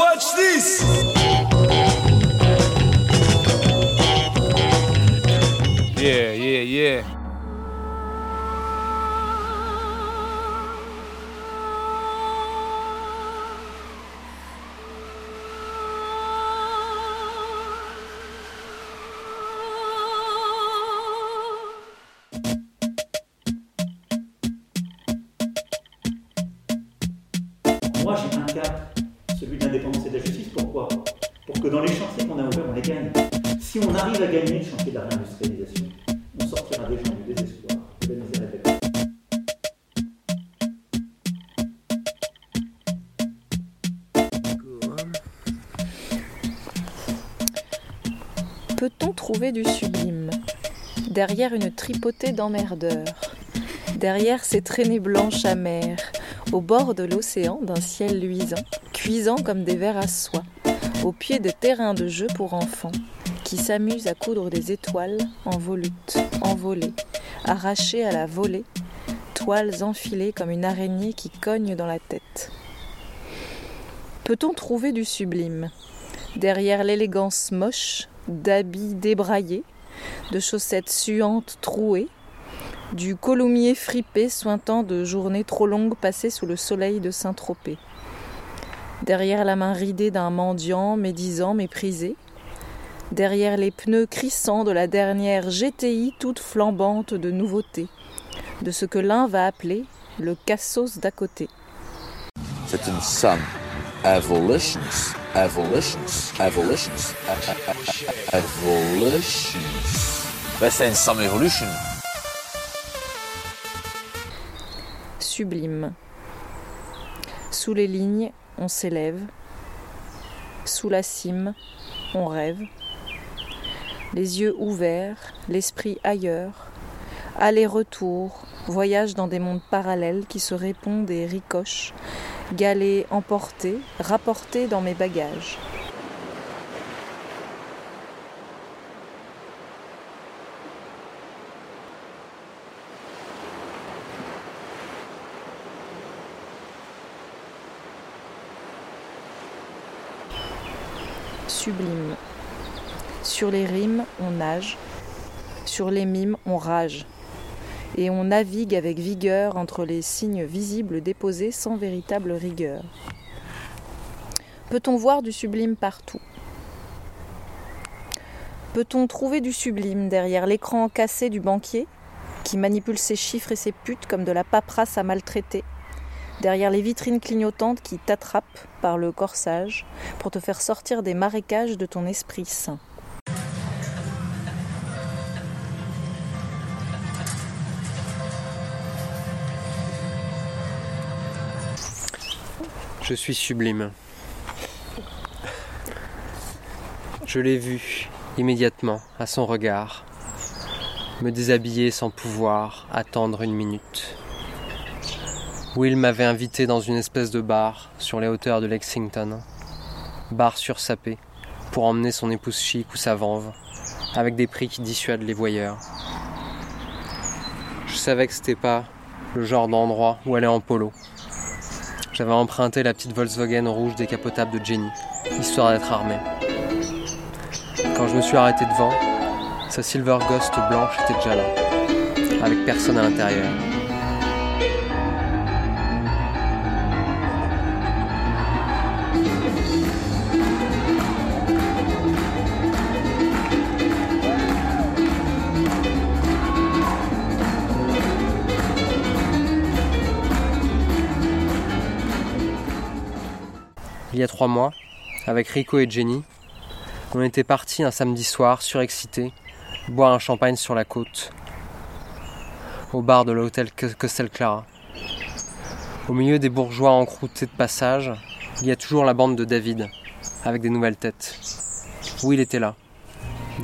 Watch this! Yeah, yeah, yeah. Moi, j'ai l'indépendance et de la justice. Pourquoi? Pour que dans les chantiers qu'on a ouverts, on les gagne. Si on arrive à gagner le chantier de la réindustrialisation, on sortira des gens du désespoir, de Peut-on trouver du sublime Derrière une tripotée d'emmerdeurs, derrière ces traînées blanches amères, au bord de l'océan d'un ciel luisant, cuisant comme des vers à soie, au pied de terrains de jeu pour enfants, qui s'amusent à coudre des étoiles en volutes, envolées, arrachées à la volée, toiles enfilées comme une araignée qui cogne dans la tête. Peut-on trouver du sublime Derrière l'élégance moche d'habits débraillés, de chaussettes suantes trouées, du coloumier fripé sointant de journées trop longues passées sous le soleil de Saint-Tropez. Derrière la main ridée d'un mendiant médisant, méprisé, derrière les pneus crissants de la dernière GTI toute flambante de nouveautés, de ce que l'un va appeler le cassos d'à côté. C'est une somme. Evolutions. Evolutions. Evolutions. Evolutions. Ben, c'est une somme evolution. Sous les lignes, on s'élève. Sous la cime, on rêve. Les yeux ouverts, l'esprit ailleurs. Aller-retour, voyage dans des mondes parallèles qui se répondent et ricochent. Galets emportés, rapportés dans mes bagages. Sublime. Sur les rimes, on nage. Sur les mimes, on rage. Et on navigue avec vigueur entre les signes visibles déposés sans véritable rigueur. Peut-on voir du sublime partout? Peut-on trouver du sublime derrière l'écran cassé du banquier qui manipule ses chiffres et ses putes comme de la paperasse à maltraiter? Derrière les vitrines clignotantes qui t'attrapent par le corsage pour te faire sortir des marécages de ton esprit saint. Je suis sublime. Je l'ai vu immédiatement à son regard, me déshabiller sans pouvoir attendre une minute. Will m'avait invité dans une espèce de bar sur les hauteurs de Lexington, bar sursapé, pour emmener son épouse chic ou sa vanve, avec des prix qui dissuadent les voyeurs. Je savais que c'était pas le genre d'endroit où aller en polo. J'avais emprunté la petite Volkswagen rouge décapotable de Jenny, histoire d'être armé. Quand je me suis arrêté devant, sa Silver Ghost blanche était déjà là, avec personne à l'intérieur. Il y a trois mois, avec Rico et Jenny, on était partis un samedi soir, surexcités, boire un champagne sur la côte, au bar de l'hôtel Costel Clara. Au milieu des bourgeois encroutés de passage, il y a toujours la bande de David, avec des nouvelles têtes. Oui, il était là.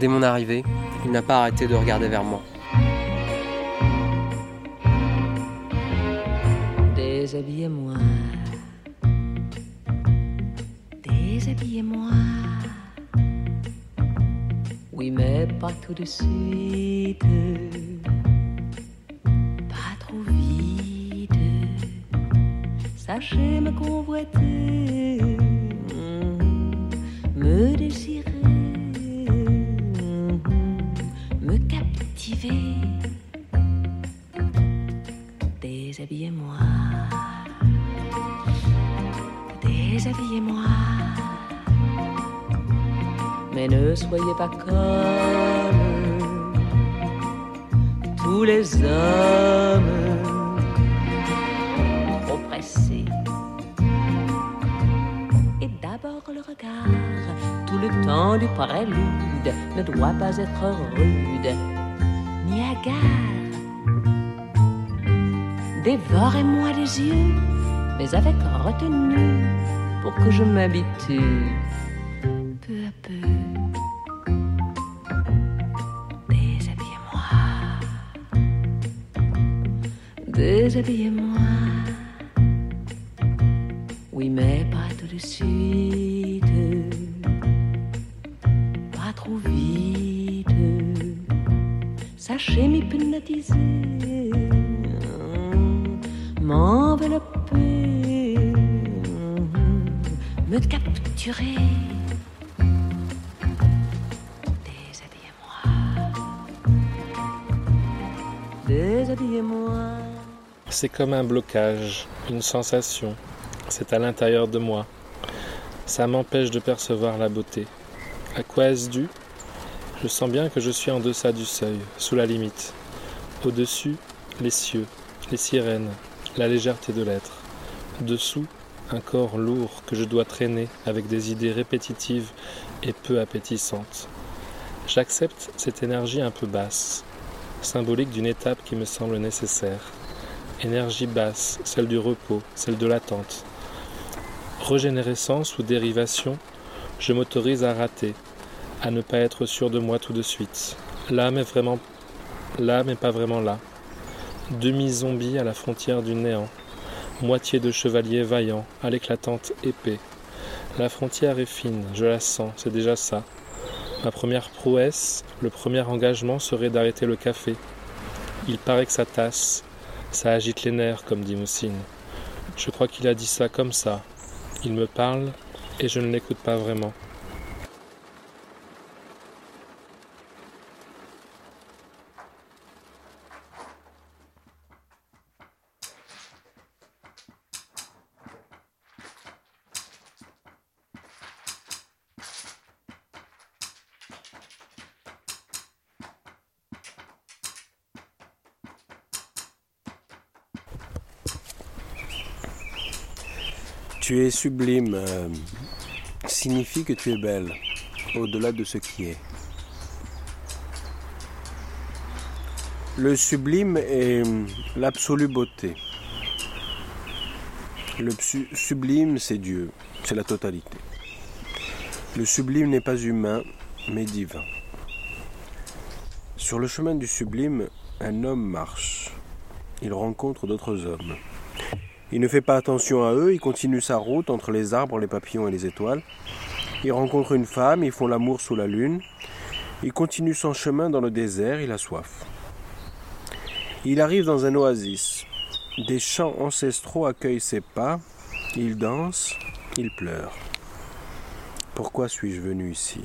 Dès mon arrivée, il n'a pas arrêté de regarder vers moi. Déshabillez-moi. Déshabillez-moi. Oui, mais pas tout de suite. Pas trop vite. Sachez me convoiter. Soyez pas comme tous les hommes trop pressés. Et d'abord le regard, tout le temps du prélude ne doit pas être rude ni hagard. Dévorez-moi les yeux, mais avec retenue pour que je m'habitue déshabillez-moi. Oui, mais pas tout de suite, pas trop vite. Sachez m'hypnotiser, m'envelopper, me capturer. Déshabillez-moi, déshabillez-moi. C'est comme un blocage, une sensation. C'est à l'intérieur de moi. Ça m'empêche de percevoir la beauté. À quoi est-ce dû? Je sens bien que je suis en deçà du seuil, sous la limite. Au-dessus, les cieux, les sirènes, la légèreté de l'être. Dessous, un corps lourd que je dois traîner avec des idées répétitives et peu appétissantes. J'accepte cette énergie un peu basse, symbolique d'une étape qui me semble nécessaire. Énergie basse, celle du repos, celle de l'attente. Régénérescence ou dérivation, je m'autorise à rater, à ne pas être sûr de moi tout de suite. L'âme est vraiment là, mais pas vraiment là. Demi-zombie à la frontière du néant, moitié de chevalier vaillant à l'éclatante épée. La frontière est fine, je la sens, c'est déjà ça. Ma première prouesse, le premier engagement serait d'arrêter le café. Il paraît que ça tasse, ça agite les nerfs, comme dit Moussine. Je crois qu'il a dit ça comme ça. Il me parle et je ne l'écoute pas vraiment. Tu es sublime euh, signifie que tu es belle, au-delà de ce qui est. Le sublime est l'absolue beauté. Le su- sublime, c'est Dieu, c'est la totalité. Le sublime n'est pas humain, mais divin. Sur le chemin du sublime, un homme marche. Il rencontre d'autres hommes. Il ne fait pas attention à eux, il continue sa route entre les arbres, les papillons et les étoiles. Il rencontre une femme, ils font l'amour sous la lune. Il continue son chemin dans le désert, il a soif. Il arrive dans un oasis. Des chants ancestraux accueillent ses pas. Il danse, il pleure. Pourquoi suis-je venu ici?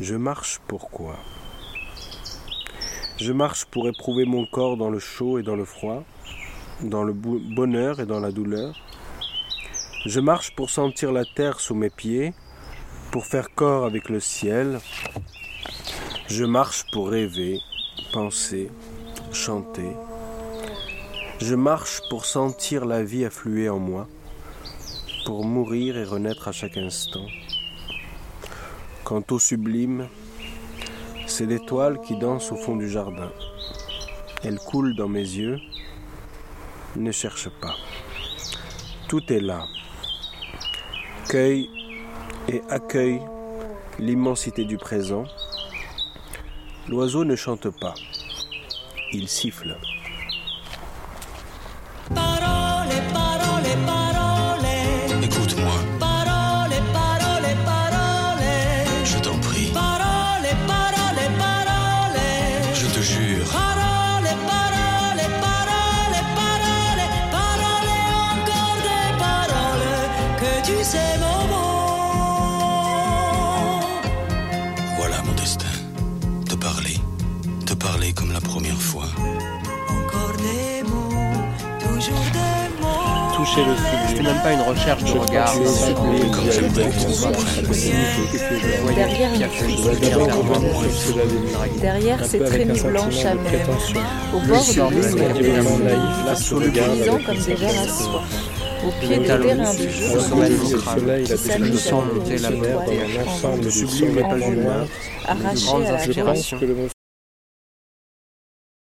Je marche pourquoi? Je marche pour éprouver mon corps dans le chaud et dans le froid dans le bonheur et dans la douleur. Je marche pour sentir la terre sous mes pieds, pour faire corps avec le ciel. Je marche pour rêver, penser, chanter. Je marche pour sentir la vie affluer en moi, pour mourir et renaître à chaque instant. Quant au sublime, c'est l'étoile qui danse au fond du jardin. Elle coule dans mes yeux, ne cherche pas. Tout est là. Cueille et accueille l'immensité du présent. L'oiseau ne chante pas, il siffle. Tu sais. Voilà mon destin. Te parler, te parler comme la première fois. Encore des mots, toujours des mots. toucher le C'était sublime. même pas une recherche de regard. tu comme j'aimerais Derrière que j'avais vu. Derrière Un ces sentiment blanches amères, prétention. au Le bord de luisant avec comme des vers à soie, au pied des terrains du de soleil a qui monter la toile dans en l'ensemble vent, du sublime sommet pas arraché à la